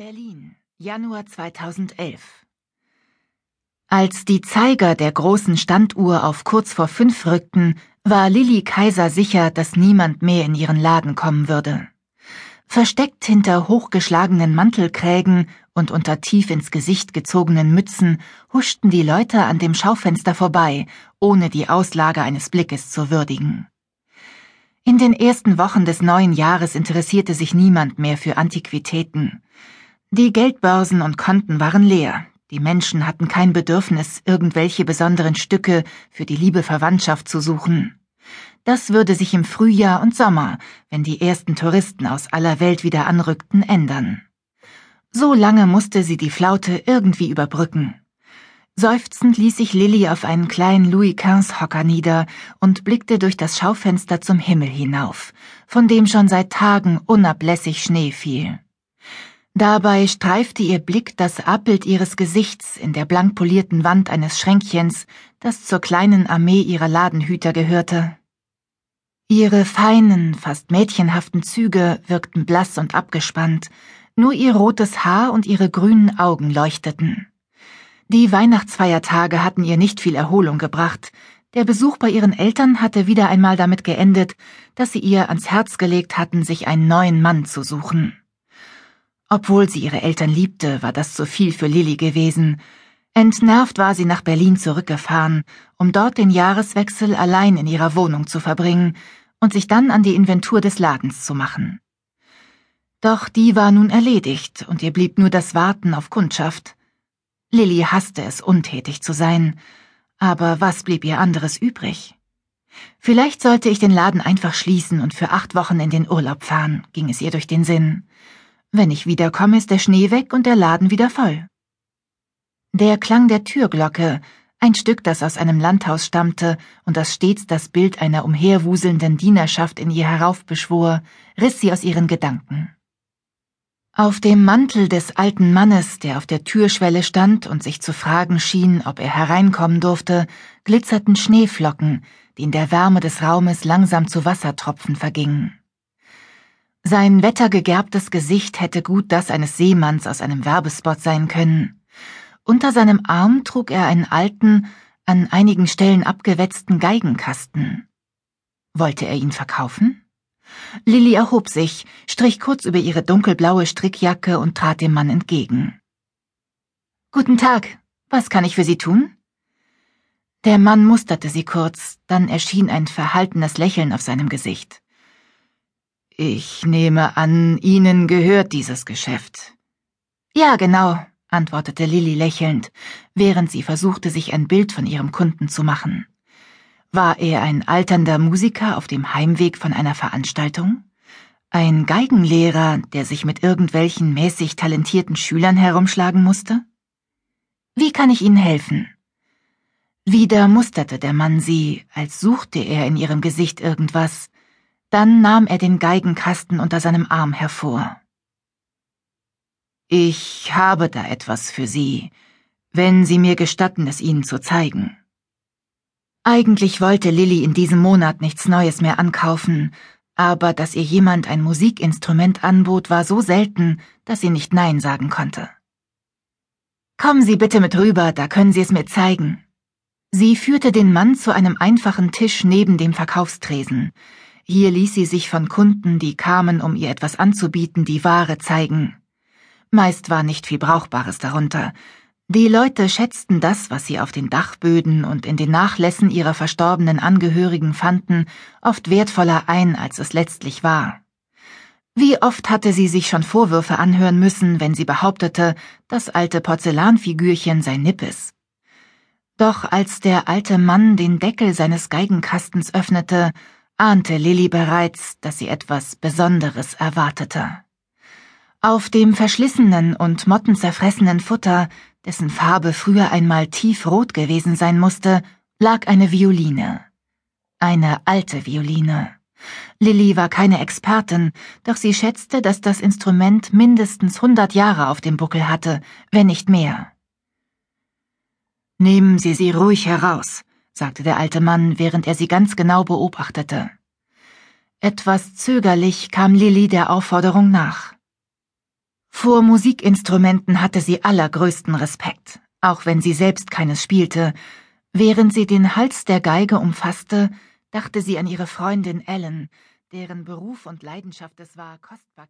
Berlin, Januar 2011. Als die Zeiger der großen Standuhr auf kurz vor fünf rückten, war Lilly Kaiser sicher, dass niemand mehr in ihren Laden kommen würde. Versteckt hinter hochgeschlagenen Mantelkrägen und unter tief ins Gesicht gezogenen Mützen huschten die Leute an dem Schaufenster vorbei, ohne die Auslage eines Blickes zu würdigen. In den ersten Wochen des neuen Jahres interessierte sich niemand mehr für Antiquitäten. Die Geldbörsen und Konten waren leer. Die Menschen hatten kein Bedürfnis, irgendwelche besonderen Stücke für die liebe Verwandtschaft zu suchen. Das würde sich im Frühjahr und Sommer, wenn die ersten Touristen aus aller Welt wieder anrückten, ändern. So lange musste sie die Flaute irgendwie überbrücken. Seufzend ließ sich Lilly auf einen kleinen Louis XV Hocker nieder und blickte durch das Schaufenster zum Himmel hinauf, von dem schon seit Tagen unablässig Schnee fiel. Dabei streifte ihr Blick das Abbild ihres Gesichts in der blank polierten Wand eines Schränkchens, das zur kleinen Armee ihrer Ladenhüter gehörte. Ihre feinen, fast mädchenhaften Züge wirkten blass und abgespannt, nur ihr rotes Haar und ihre grünen Augen leuchteten. Die Weihnachtsfeiertage hatten ihr nicht viel Erholung gebracht, der Besuch bei ihren Eltern hatte wieder einmal damit geendet, dass sie ihr ans Herz gelegt hatten, sich einen neuen Mann zu suchen. Obwohl sie ihre Eltern liebte, war das zu viel für Lilly gewesen. Entnervt war sie nach Berlin zurückgefahren, um dort den Jahreswechsel allein in ihrer Wohnung zu verbringen und sich dann an die Inventur des Ladens zu machen. Doch die war nun erledigt und ihr blieb nur das Warten auf Kundschaft. Lilly hasste es, untätig zu sein, aber was blieb ihr anderes übrig? Vielleicht sollte ich den Laden einfach schließen und für acht Wochen in den Urlaub fahren, ging es ihr durch den Sinn. Wenn ich wiederkomme, ist der Schnee weg und der Laden wieder voll. Der Klang der Türglocke, ein Stück, das aus einem Landhaus stammte und das stets das Bild einer umherwuselnden Dienerschaft in ihr heraufbeschwor, riss sie aus ihren Gedanken. Auf dem Mantel des alten Mannes, der auf der Türschwelle stand und sich zu fragen schien, ob er hereinkommen durfte, glitzerten Schneeflocken, die in der Wärme des Raumes langsam zu Wassertropfen vergingen. Sein wettergegerbtes Gesicht hätte gut das eines Seemanns aus einem Werbespot sein können. Unter seinem Arm trug er einen alten, an einigen Stellen abgewetzten Geigenkasten. Wollte er ihn verkaufen? Lilly erhob sich, strich kurz über ihre dunkelblaue Strickjacke und trat dem Mann entgegen. Guten Tag, was kann ich für Sie tun? Der Mann musterte sie kurz, dann erschien ein verhaltenes Lächeln auf seinem Gesicht. Ich nehme an, Ihnen gehört dieses Geschäft. Ja, genau, antwortete Lilly lächelnd, während sie versuchte, sich ein Bild von ihrem Kunden zu machen. War er ein alternder Musiker auf dem Heimweg von einer Veranstaltung? Ein Geigenlehrer, der sich mit irgendwelchen mäßig talentierten Schülern herumschlagen musste? Wie kann ich Ihnen helfen? Wieder musterte der Mann sie, als suchte er in ihrem Gesicht irgendwas, dann nahm er den Geigenkasten unter seinem Arm hervor. Ich habe da etwas für Sie, wenn Sie mir gestatten, es Ihnen zu zeigen. Eigentlich wollte Lilly in diesem Monat nichts Neues mehr ankaufen, aber dass ihr jemand ein Musikinstrument anbot, war so selten, dass sie nicht Nein sagen konnte. Kommen Sie bitte mit rüber, da können Sie es mir zeigen. Sie führte den Mann zu einem einfachen Tisch neben dem Verkaufstresen. Hier ließ sie sich von Kunden, die kamen, um ihr etwas anzubieten, die Ware zeigen. Meist war nicht viel Brauchbares darunter. Die Leute schätzten das, was sie auf den Dachböden und in den Nachlässen ihrer verstorbenen Angehörigen fanden, oft wertvoller ein, als es letztlich war. Wie oft hatte sie sich schon Vorwürfe anhören müssen, wenn sie behauptete, das alte Porzellanfigürchen sei Nippes. Doch als der alte Mann den Deckel seines Geigenkastens öffnete, ahnte Lilly bereits, dass sie etwas Besonderes erwartete. Auf dem verschlissenen und mottenzerfressenen Futter, dessen Farbe früher einmal tiefrot gewesen sein musste, lag eine Violine. Eine alte Violine. Lilly war keine Expertin, doch sie schätzte, dass das Instrument mindestens hundert Jahre auf dem Buckel hatte, wenn nicht mehr. Nehmen Sie sie ruhig heraus, sagte der alte Mann, während er sie ganz genau beobachtete. Etwas zögerlich kam Lilly der Aufforderung nach. Vor Musikinstrumenten hatte sie allergrößten Respekt, auch wenn sie selbst keines spielte. Während sie den Hals der Geige umfasste, dachte sie an ihre Freundin Ellen, deren Beruf und Leidenschaft es war, Kostbarkeit